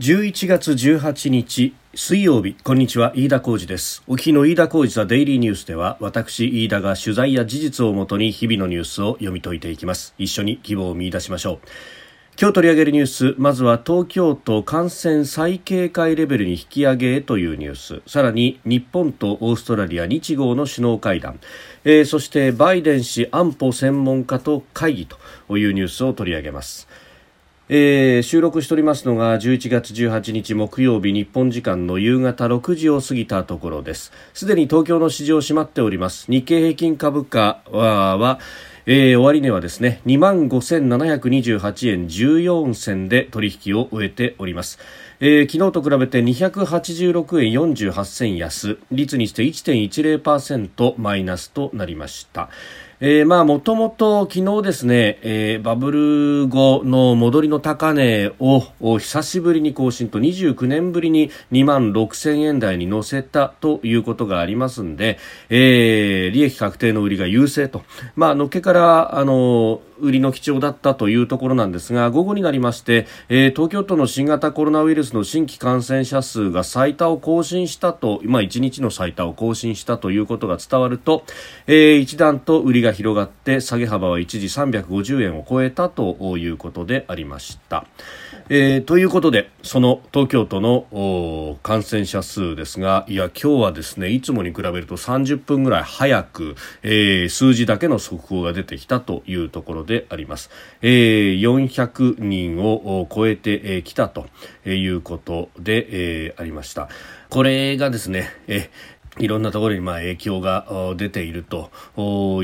11月18日水曜日。こんにちは飯田浩二です。お日の飯田浩二ザデイリーニュースでは私飯田が取材や事実をもとに日々のニュースを読み解いていきます。一緒に希望を見出しましょう。今日取り上げるニュースまずは東京都感染再警戒レベルに引き上げへというニュース。さらに日本とオーストラリア日豪の首脳会談、えー、そしてバイデン氏安保専門家と会議というニュースを取り上げます。えー、収録しておりますのが11月18日木曜日日本時間の夕方6時を過ぎたところです。すでに東京の市場閉まっております。日経平均株価はえー、終値はですね2万5728円14銭で取引を終えております、えー、昨日と比べて286円48銭安。率にして1.10%マイナスとなりました。えー、まあ、もともと昨日ですね、えー、バブル後の戻りの高値を久しぶりに更新と29年ぶりに2万6000円台に乗せたということがありますんで、えー、利益確定の売りが優勢と。まあ、のっけから、あの、売りの基調だったというところなんですが午後になりまして、えー、東京都の新型コロナウイルスの新規感染者数が最多を更新したと、まあ、1日の最多を更新したということが伝わると、えー、一段と売りが広がって下げ幅は一時350円を超えたということでありました。えー、ということでその東京都の感染者数ですがいや今日はですねいつもに比べると30分ぐらい早く、えー、数字だけの速報が出てきたというところであります、えー、400人を超えてきたということで、えー、ありました。これがですね、えいろんなところにまあ影響が出ていると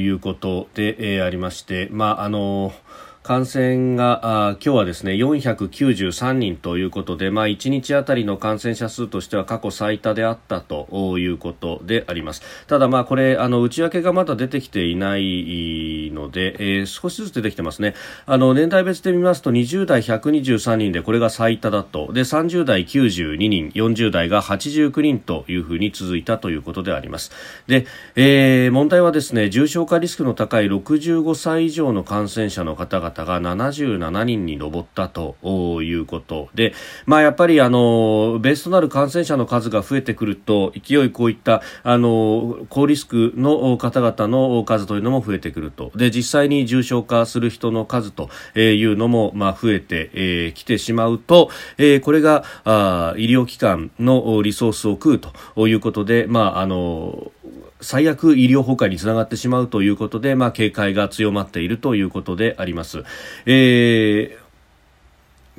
いうことで、ありまして、まああのー感染があ今日はですね493人ということで、まあ、1日あたりの感染者数としては過去最多であったということであります。ただ、まあ、これあの内訳がまだ出てきていないので、えー、少しずつ出てきてますね。あの年代別で見ますと20代123人でこれが最多だと。で30代92人40代が89人というふうに続いたということであります。で、えー、問題はですね重症化リスクの高い65歳以上の感染者の方々方が77人に上ったということで、まあ、やっぱりあのベースとなる感染者の数が増えてくると勢いこういったあの高リスクの方々の数というのも増えてくると。で実際に重症化する人の数というのも、まあ、増えてき、てしまうと、えー、これがあ医療機関のリソースを食うということで、まあ、あの最悪医療崩壊につながってしまうということで、まあ、警戒が強まっているということであります。えー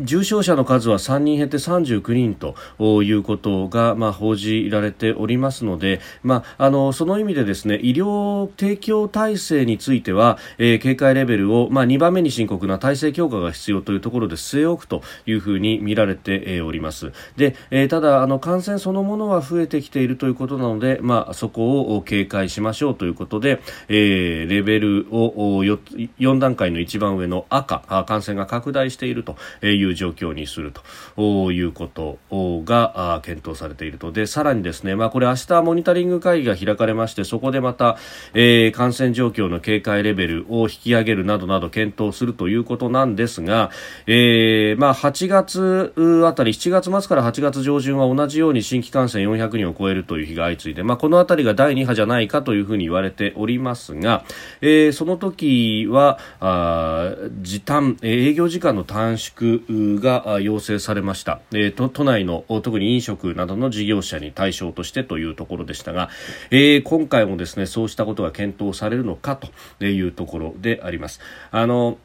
重症者の数は3人減って39人ということが、まあ、報じられておりますので、まあ、あのその意味でですね医療提供体制については、えー、警戒レベルを、まあ、2番目に深刻な体制強化が必要というところで据え置くというふうに見られております。で、えー、ただあの感染そのものは増えてきているということなので、まあ、そこを警戒しましょうということで、えー、レベルを 4, 4段階の一番上の赤感染が拡大しているといういう状況にするということが検討されていると。でさらにですね、まあ、これ明日モニタリング会議が開かれましてそこでまた、えー、感染状況の警戒レベルを引き上げるなどなど検討するということなんですが、えーまあ、8月あたり7月末から8月上旬は同じように新規感染400人を超えるという日が相次いで、まあ、このあたりが第2波じゃないかというふうに言われておりますが、えー、その時はあ時短営業時間の短縮が要請されました、えー、と都内の特に飲食などの事業者に対象としてというところでしたが、えー、今回もですねそうしたことが検討されるのかというところであります。あの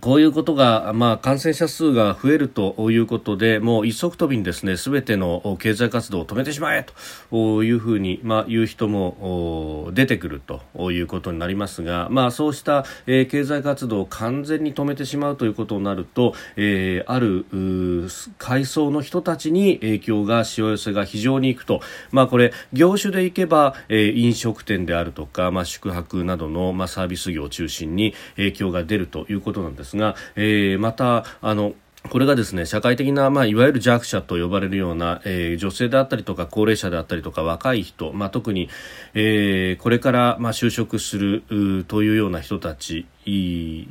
こういうことが、まあ、感染者数が増えるということで、もう一足飛びにですね、すべての経済活動を止めてしまえというふうに、まあ、言う人も出てくるということになりますが、まあ、そうした、えー、経済活動を完全に止めてしまうということになると、えー、ある階層の人たちに影響が、しわ寄せが非常にいくと、まあ、これ、業種でいけば、えー、飲食店であるとか、まあ、宿泊などの、まあ、サービス業を中心に影響が出るということなんですですが、えー、またあのこれがですね社会的な、まあ、いわゆる弱者と呼ばれるような、えー、女性であったりとか高齢者であったりとか若い人、まあ、特に、えー、これから、まあ、就職するというような人たち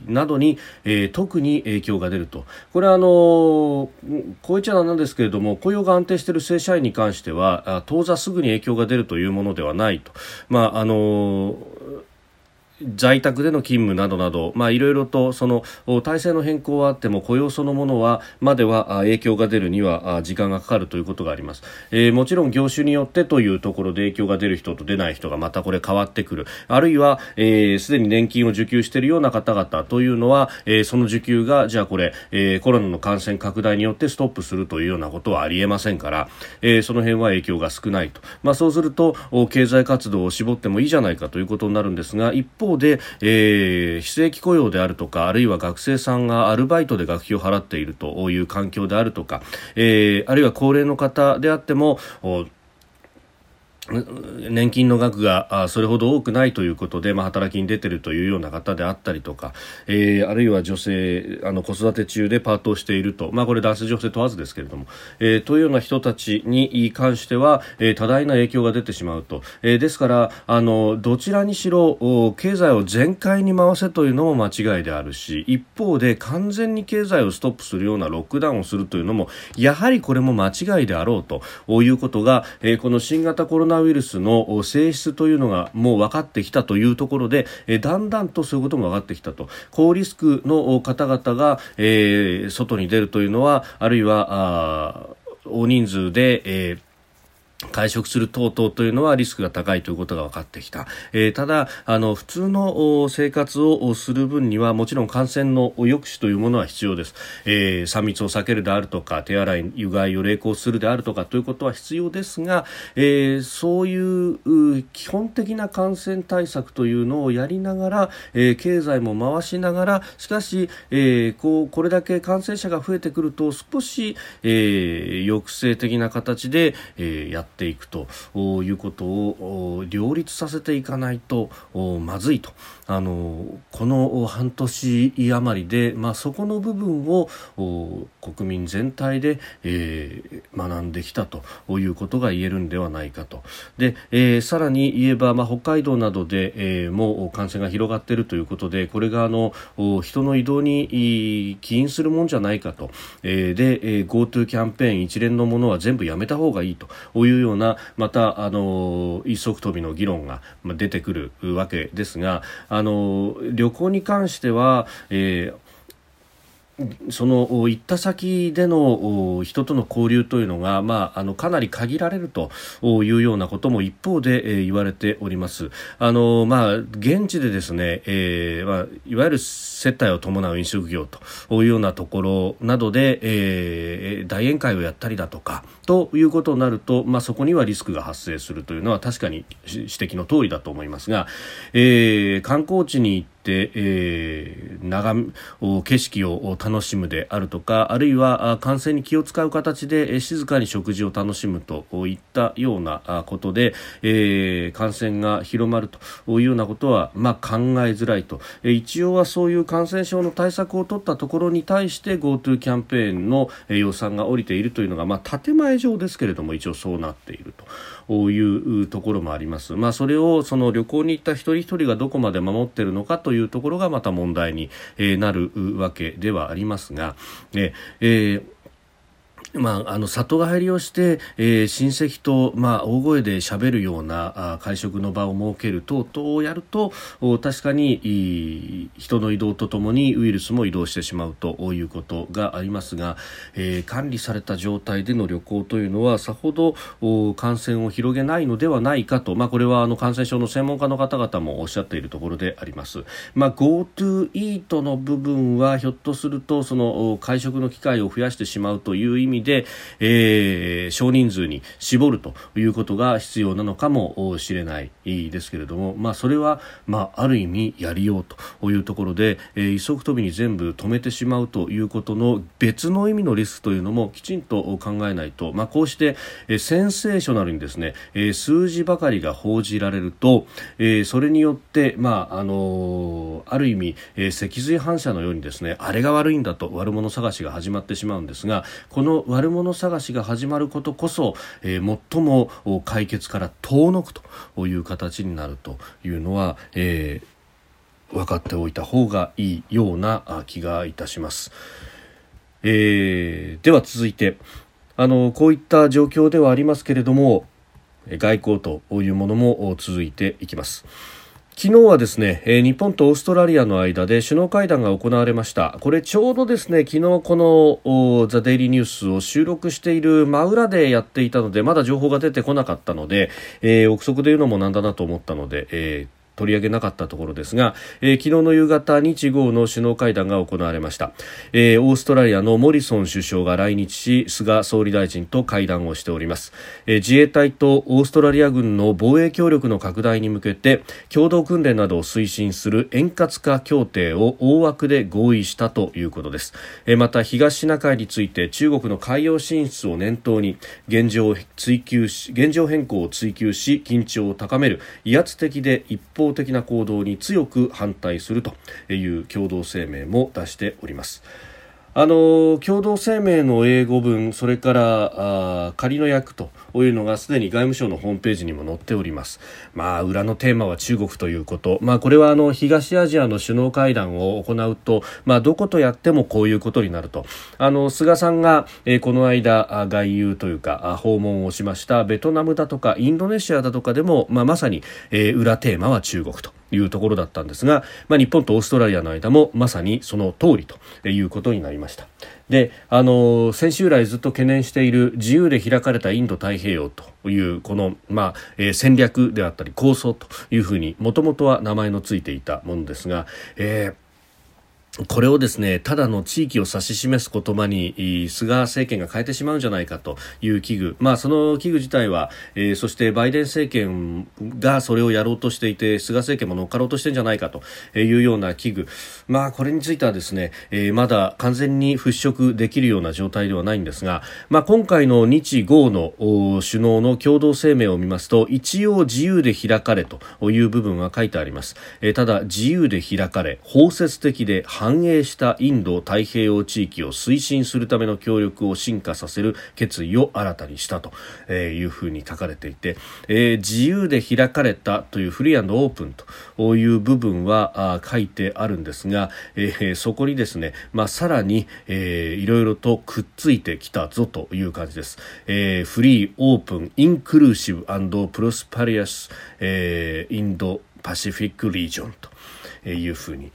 などに、えー、特に影響が出るとこれはあのこう言っちゃなんですけれども雇用が安定している正社員に関しては当座すぐに影響が出るというものではないと。まああの在宅での勤務などなど、まあ、いろいろとその体制の変更はあっても雇用そのものはまでは影響が出るには時間がかかるということがあります、えー、もちろん業種によってというところで影響が出る人と出ない人がまたこれ変わってくる。あるいはすで、えー、に年金を受給しているような方々というのは、えー、その受給がじゃあこれ、えー、コロナの感染拡大によってストップするというようなことはありえませんから、えー、その辺は影響が少ないと、まあ、そうすると経済活動を絞ってもいいじゃないかということになるんですが一方方で、ええー、非正規雇用であるとかあるいは学生さんがアルバイトで学費を払っているという環境であるとか、えー、あるいは高齢の方であっても年金の額がそれほど多くないということで、まあ、働きに出ているというような方であったりとか、えー、あるいは女性あの子育て中でパートをしていると、まあ、これ男性女性問わずですけれども、えー、というような人たちに関しては、えー、多大な影響が出てしまうと、えー、ですからあのどちらにしろ経済を全開に回せというのも間違いであるし一方で完全に経済をストップするようなロックダウンをするというのもやはりこれも間違いであろうということが、えー、この新型コロナウイルスの性質というのがもう分かってきたというところで、えだんだんとそういうことも分かってきたと。高リスクの方々が、えー、外に出るというのはあるいは大人数で、えー会食する等々というのはリスクが高いということが分かってきた、えー、ただあの普通の生活をする分にはもちろん感染の抑止というものは必要です、えー、3密を避けるであるとか手洗いうがいを励行するであるとかということは必要ですが、えー、そういう基本的な感染対策というのをやりながら、え経済も回しながらしかし、えこうこれだけ感染者が増えてくると少し、え抑制的な形で、えやってっていくということを両立させていかないとまずいと。あのこの半年余りで、まあ、そこの部分を国民全体で、えー、学んできたということが言えるんではないかと。で、えー、さらに言えば、まあ、北海道などで、えー、もう感染が広がっているということでこれがあの人の移動に起因するもんじゃないかと、えー、で、えー、GoTo キャンペーン一連のものは全部やめた方がいいと。いうようなまたあの一足飛びの議論が出てくるわけですがあの旅行に関しては、えーその行った先での人との交流というのが、まあ、あのかなり限られるというようなことも一方で、えー、言われております。あのまあ、現地でですね、えーまあ、いわゆる接待を伴う飲食業というようなところなどで、えー、大宴会をやったりだとかということになると、まあ、そこにはリスクが発生するというのは確かに指摘の通りだと思いますが、えー、観光地に行って、えー、眺景色を楽しむであるとかあるいは感染に気を使う形で静かに食事を楽しむといったようなことで、えー、感染が広まるというようなことは、まあ、考えづらいと一応はそういう感染症の対策を取ったところに対して GoTo キャンペーンの予算が下りているというのが、まあ、建前上ですけれども一応そうなっているというところもあります。まあ、それをその旅行に行った一人一人がどこまで守っているのかというところがまた問題になるわけではありますが、えーまあ、あの里帰りをして、えー、親戚と、まあ、大声で喋るようなあ会食の場を設ける等々をやると確かに人の移動とともにウイルスも移動してしまうということがありますが、えー、管理された状態での旅行というのはさほど感染を広げないのではないかと、まあ、これはあの感染症の専門家の方々もおっしゃっているところであります。まあ、GoTo イートの部分はひょっとするとその会食の機会を増やしてしまうという意味味で、えー、少人数に絞るということが必要なのかもしれないですけれども、まあ、それは、まあ、ある意味やりようというところで、えー、一足飛びに全部止めてしまうということの別の意味のリスクというのもきちんと考えないと、まあ、こうして、えー、センセーショナルにですね、えー、数字ばかりが報じられると、えー、それによって、まああのー、ある意味、えー、脊髄反射のようにですねあれが悪いんだと悪者探しが始まってしまうんですがこの悪者探しが始まることこそ、えー、最も解決から遠のくという形になるというのは、えー、分かっておいた方がいいような気がいたします。えー、では続いてあのこういった状況ではありますけれども外交というものも続いていきます。昨日はですね、え日本とオーストラリアの間で首脳会談が行われました。これちょうどですね、昨日このザ・デイリーニュースを収録している真裏でやっていたので、まだ情報が出てこなかったので、えー、憶測で言うのもなんだなと思ったので、えー取り上げなかったところですが、えー、昨日の夕方日豪の首脳会談が行われました、えー、オーストラリアのモリソン首相が来日し菅総理大臣と会談をしております、えー、自衛隊とオーストラリア軍の防衛協力の拡大に向けて共同訓練などを推進する円滑化協定を大枠で合意したということです、えー、また東シナ海について中国の海洋進出を念頭に現状を追求し現状変更を追求し緊張を高める威圧的で一方方的な行動に強く反対するという共同声明も出しております。あの共同声明の英語文それからあ仮の役というのがすでに外務省のホームページにも載っております。まあ裏のテーマは中国ということ。まあこれはあの東アジアの首脳会談を行うとまあどことやってもこういうことになると。あの菅さんが、えー、この間外遊というか訪問をしましたベトナムだとかインドネシアだとかでもまあまさに、えー、裏テーマは中国と。いうところだったんですが、まあ、日本とオーストラリアの間もまさにその通りということになりました。で、あの先週来ずっと懸念している自由で開かれたインド太平洋というこの、まあえー、戦略であったり構想というふうにもともとは名前のついていたものですが、えーこれをですね、ただの地域を指し示す言葉に、菅政権が変えてしまうんじゃないかという危惧。まあ、その危惧自体は、えー、そしてバイデン政権がそれをやろうとしていて、菅政権も乗っかろうとしてんじゃないかというような危惧。まあ、これについてはですね、えー、まだ完全に払拭できるような状態ではないんですが、まあ、今回の日豪の首脳の共同声明を見ますと、一応自由で開かれという部分は書いてあります。えー、ただ、自由で開かれ、包摂的で繁栄したインド太平洋地域を推進するための協力を進化させる決意を新たにしたというふうに書かれていて、えー、自由で開かれたというフリーオープンという部分は書いてあるんですが、えー、そこにですね、まあ、さらに、えー、いろいろとくっついてきたぞという感じです。えー、フリー、オープン、インクルーシブprosperous、えー、 Indo-Pacific region と。いうふうに、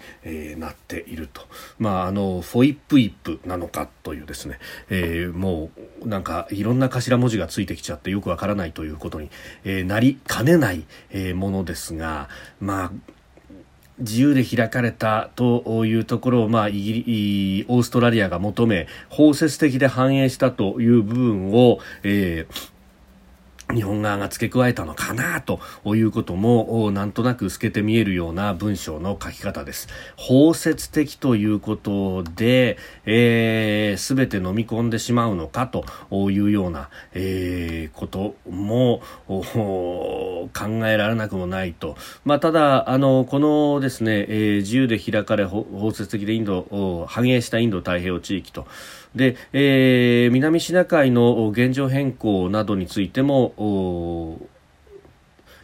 なっていると、まあ、あのフォイップイップなのかというですね、えー、もうなんかいろんな頭文字がついてきちゃってよくわからないということに、え、なりかねない、え、ものですが、まあ自由で開かれたというところを、まあ、イギリオーストラリアが求め包摂的で繁栄したという部分を、えー日本側が付け加えたのかなということもなんとなく透けて見えるような文章の書き方です。包摂的ということで、えー、全て飲み込んでしまうのかというような、えー、ことも考えられなくもないと。まあ、ただ、あの、このですね、えー、自由で開かれ包摂的でインド、繁栄したインド太平洋地域と、で、えー、南シナ海の現状変更などについても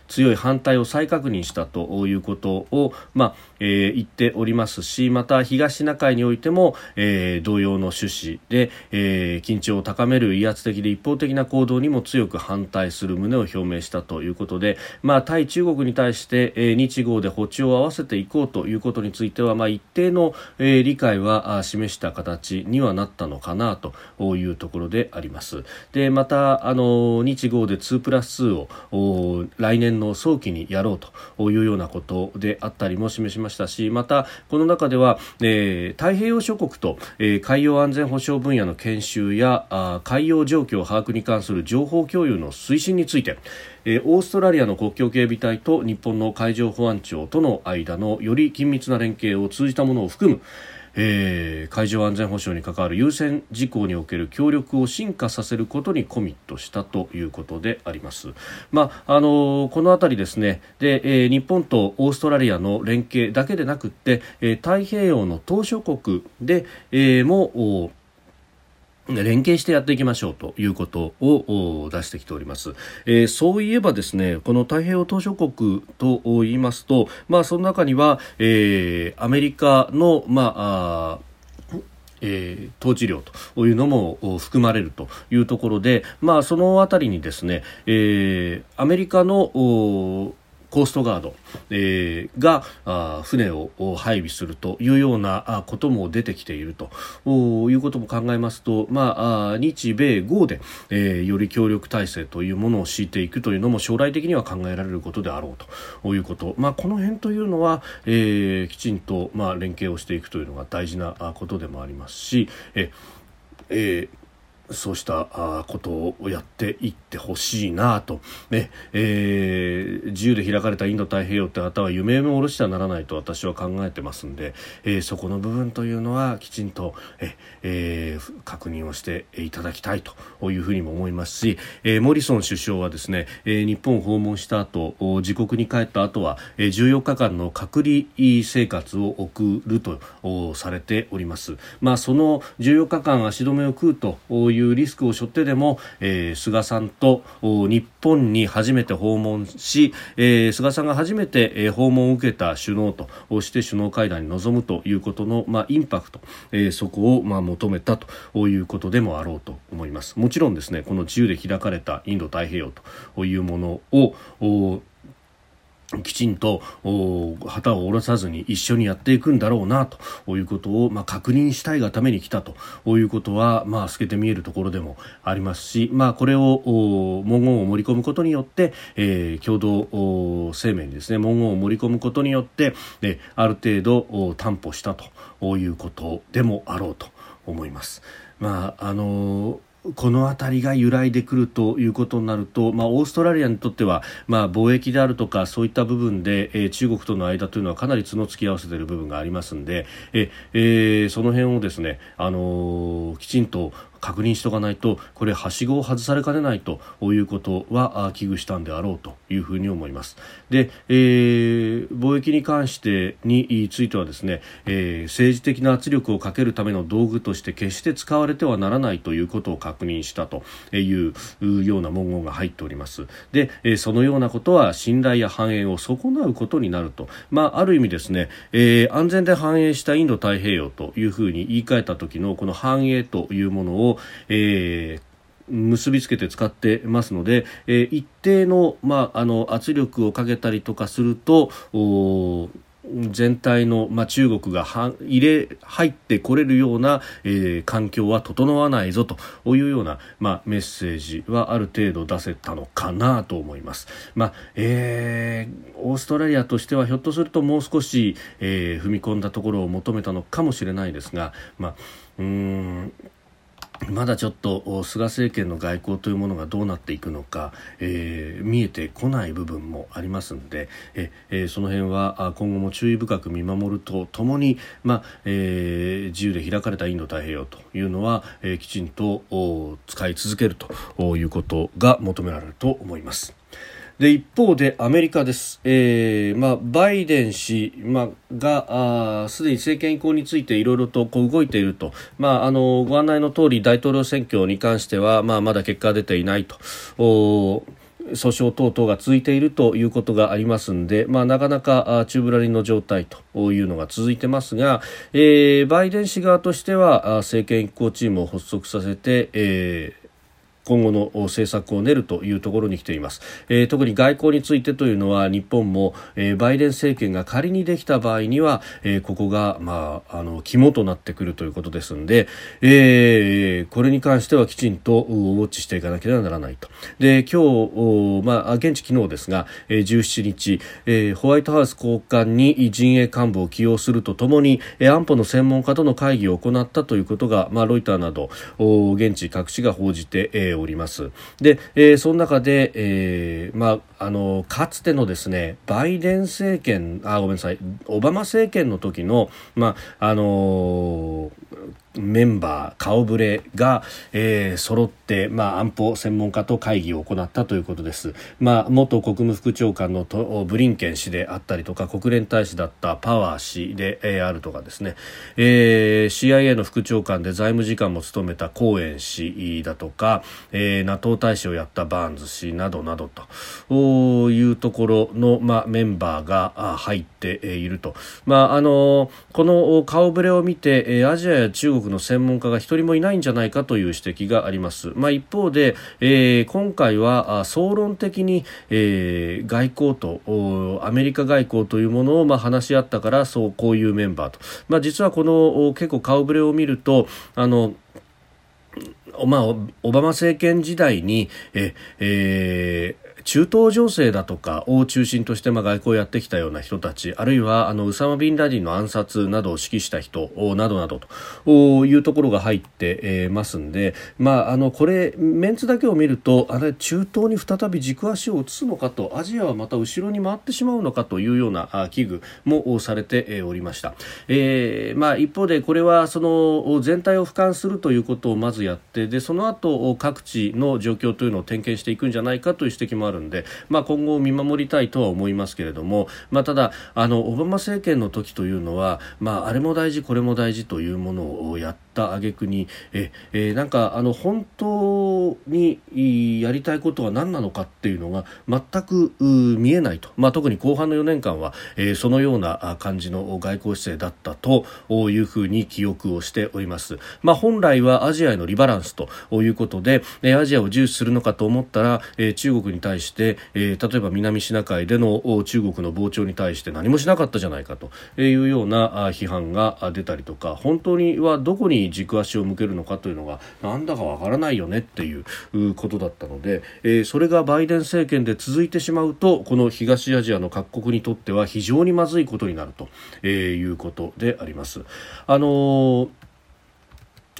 強い反対を再確認したということを、まあえー、言っておりますしまた東シナ海においても、えー、同様の趣旨で、えー、緊張を高める威圧的で一方的な行動にも強く反対する旨を表明したということで、まあ、対中国に対して、えー、日豪で歩調を合わせていこうということについては、まあ、一定の、えー、理解は示した形にはなったのかなというところであります。でまたあの日豪で2プラス2を来年の早期にやろうというようなことであったりも示しましたしまたこの中では、えー、太平洋諸国と、えー、海洋安全保障分野の研修やあ海洋状況把握に関する情報共有の推進について、えー、オーストラリアの国境警備隊と日本の海上保安庁との間のより緊密な連携を通じたものを含むえー、海上安全保障に関わる優先事項における協力を進化させることにコミットしたということであります。まああのー、このあたりですねで、えー、日本とオーストラリアの連携だけでなくて、えー、太平洋の島嶼国で、えー、も連携してやっていきましょうということを出してきております、えー、そういえばですねこの太平洋島しょ国と言いますと、まあ、その中には、えー、アメリカの、まあえー、統治領というのも含まれるというところで、まあ、そのあたりにですね、えー、アメリカのコーストガード、えー、があ船を配備するというようなことも出てきていると。いうことも考えますと、まあ、日米豪で、えー、より協力体制というものを敷いていくというのも将来的には考えられることであろうと。いうこと、まあ、この辺というのは、えー、きちんと、まあ、連携をしていくというのが大事なことでもありますし、ええーそうしたことをやっていってほしいなと、ねえー、自由で開かれたインド太平洋って方は夢も下ろしてはならないと私は考えてますんで、えー、そこの部分というのはきちんとえ、ー、確認をしていただきたいというふうにも思いますし、えー、モリソン首相はですね、え、日本を訪問した後自国に帰った後は、え、14日間の隔離生活を送るとされております。まあ、その14日間足止めを食うといういうリスクを背負ってでも、えー、菅さんと日本に初めて訪問し、えー、菅さんが初めて、えー、訪問を受けた首脳として首脳会談に臨むということの、まあ、インパクト、えー、そこを、まあ、求めたということでもあろうと思います。もちろんですねこの自由で開かれたインド太平洋というものをきちんと旗を下ろさずに一緒にやっていくんだろうなということを、まあ、確認したいがために来たということは、まあ、透けて見えるところでもありますし、まあ、これを文言を盛り込むことによって、えー、共同声明にですね文言を盛り込むことによって、えある程度担保したということでもあろうと思います。まああのーこの辺りが揺らいでくるということになると、まあ、オーストラリアにとっては、まあ、貿易であるとかそういった部分で、えー、中国との間というのはかなり角突き合わせている部分がありますので、ええー、その辺をですね、あのー、きちんと確認しておかないとこれはしごを外されかねないということは危惧したんであろうというふうに思います。で、えー、貿易に関してについてはですね、えー、政治的な圧力をかけるための道具として決して使われてはならないということを確認したというような文言が入っております。で、えー、そのようなことは信頼や繁栄を損なうことになると、まあ、ある意味ですね、えー、安全で繁栄したインド太平洋というふうに言い換えた時のこの繁栄というものをえー結びつけて使ってますので、えー、一定の,、まあ、あの圧力をかけたりとかすると全体の、まあ、中国が入れ入ってこれるような、えー、環境は整わないぞというような、まあ、メッセージはある程度出せたのかなと思います。まあえー、オーストラリアとしてはひょっとするともう少し、えー、踏み込んだところを求めたのかもしれないですが、まあ、うんまだちょっと菅政権の外交というものがどうなっていくのか、えー、見えてこない部分もありますのでえ、えー、その辺は今後も注意深く見守るとともに、まあえー、自由で開かれたインド太平洋というのは、え、きちんと使い続けるということが求められると思います。で一方でアメリカです、えーまあ、バイデン氏、まあ、がすでに政権移行についていろいろとこう動いていると、まあ、あのご案内の通り大統領選挙に関しては、まあ、まだ結果が出ていないと。お訴訟等々が続いているということがありますので、まあ、なかなか宙ぶらりんの状態というのが続いてますが、えー、バイデン氏側としては政権移行チームを発足させて、えー今後の政策を練るというところに来ています、えー、特に外交についてというのは日本も、えー、バイデン政権が仮にできた場合には、えー、ここが、まあ、あの肝となってくるということですので、えー、これに関してはきちんとウォッチしていかなければならないと。で今日、まあ、現地昨日ですが、えー、17日、えー、ホワイトハウス高官に陣営幹部を起用するとともに、えー、安保の専門家との会議を行ったということが、まあ、ロイターなど現地各地が報じて、えー、おります。で、えー、その中で、えーまあ、あのかつてのですねバイデン政権あごめんなさいオバマ政権の時の、まああのメンバー、顔ぶれが、えー、揃って、まあ、安保専門家と会議を行ったということです。まあ、元国務副長官のとブリンケン氏であったりとか、国連大使だったパワー氏で、えー、あるとかですね、えー、CIA の副長官で財務次官も務めたコーエン氏だとか、えー、NATO 大使をやったバーンズ氏などなどというところの、まあ、メンバーが入っていると。まあ、あのこの顔ぶれを見て、アジアや中国の専門家が一人もいないんじゃないかという指摘があります。まあ、一方で、えー、今回は総論的に、えー、外交とアメリカ外交というものをまあ話し合ったからそうこういうメンバーと、まあ、実はこの結構顔ぶれを見るとあのまあ、オバマ政権時代にえ、えー中東情勢だとかを中心としてまあ外交をやってきたような人たちあるいはあのウサマ・ビンラディンの暗殺などを指揮した人などなどというところが入ってますんで、まあ、あのこれメンツだけを見るとあれ中東に再び軸足を移すのかとアジアはまた後ろに回ってしまうのかというような危惧もされておりました、えーまあ、一方でこれはその全体を俯瞰するということをまずやってでその後各地の状況というのを点検していくんじゃないかという指摘もるんで、まあ、今後見守りたいとは思いますけれども、まあ、ただあのオバマ政権の時というのは、まあ、あれも大事これも大事というものをやってた挙句にえ、えー、なんかあの本当にやりたいことは何なのかっていうのが全く見えないと、まあ、特に後半の4年間は、えー、そのような感じの外交姿勢だったというふうに記憶をしております。まあ、本来はアジアへのリバランスということで、アジアを重視するのかと思ったら、えー、中国に対して、えー、例えば南シナ海での中国の膨張に対して何もしなかったじゃないかというような批判が出たりとか本当にはどこに軸足を向けるのかというのがなんだかわからないよねっていうことだったので、えー、それがバイデン政権で続いてしまうとこの東アジアの各国にとっては非常にまずいことになると、えー、いうことであります。あのー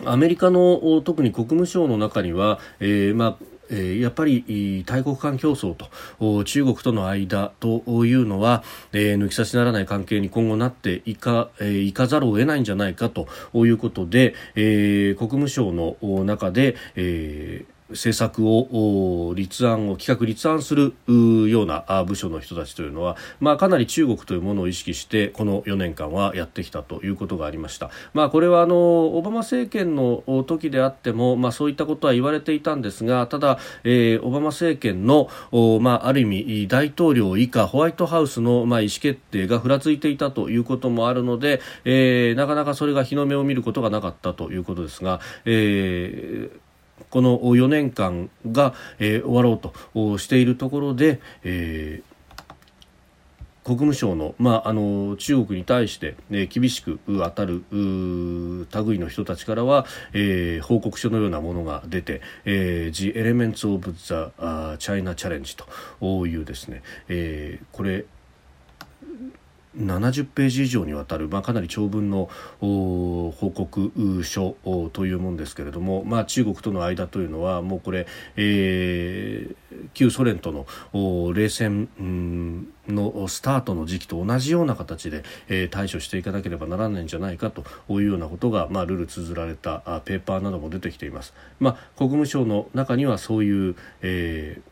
アメリカの特に国務省の中には、えーまあえ、やっぱり大国間競争と中国との間というのは、え、抜き差しならない関係に今後なっていか,、え、いかざるを得ないんじゃないかということで、え、国務省の中で、えー政策を立案を企画立案するような部署の人たちというのは、まあ、かなり中国というものを意識してこの4年間はやってきたということがありました、まあ、これはあのオバマ政権の時であっても、まあ、そういったことは言われていたんですがただ、えー、オバマ政権の、まあ、ある意味大統領以下ホワイトハウスの、まあ、意思決定がふらついていたということもあるので、えー、なかなかそれが日の目を見ることがなかったということですが、えーこの4年間が、えー、終わろうとしているところで、えー国務省の,、まあ、あの中国に対して、ね、厳しく当たる類の人たちからは、えー、報告書のようなものが出て「えー、The Elements of the China Challenge」というですね、えー、これ70ページ以上にわたる、まあ、かなり長文の報告書というものですけれども、まあ、中国との間というのはもうこれ、えー、旧ソ連との冷戦のスタートの時期と同じような形で、えー、対処していかなければならないんじゃないかというようなことが、まあ、ルール綴られたペーパーなども出てきています。まあ、国務省の中にはそういう、えー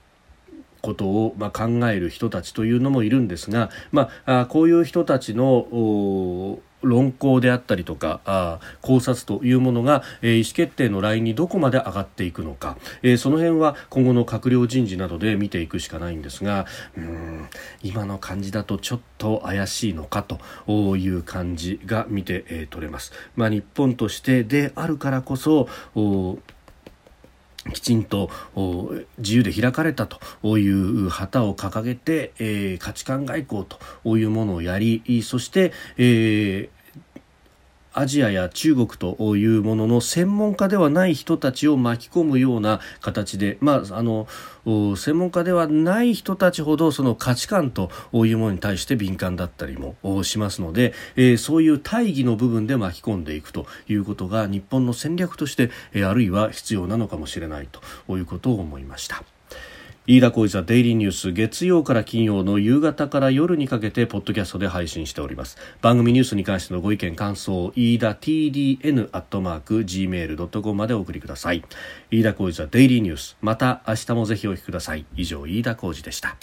ことを、まあ、考える人たちというのもいるんですが、まあ、こういう人たちの論考であったりとかあ考察というものが、えー、意思決定のラインにどこまで上がっていくのか、えー、その辺は今後の閣僚人事などで見ていくしかないんですがうん今の感じだとちょっと怪しいのかという感じが見て、えー、取れます。まあ、日本としてであるからこそきちんと自由で開かれたという旗を掲げて、えー、価値観外交というものをやりそして、えーアジアや中国というものの専門家ではない人たちを巻き込むような形で、まあ、あの専門家ではない人たちほどその価値観というものに対して敏感だったりもしますので、えー、そういう大義の部分で巻き込んでいくということが日本の戦略として、えー、あるいは必要なのかもしれないということを思いました。飯田浩司ザデイリーニュース月曜から金曜の夕方から夜にかけてポッドキャストで配信しております。番組ニュースに関してのご意見感想飯田 TDN アットマーク Gmail.com までお送りください。飯田浩司ザデイリーニュース。また明日もぜひお聞きください。以上飯田浩司でした。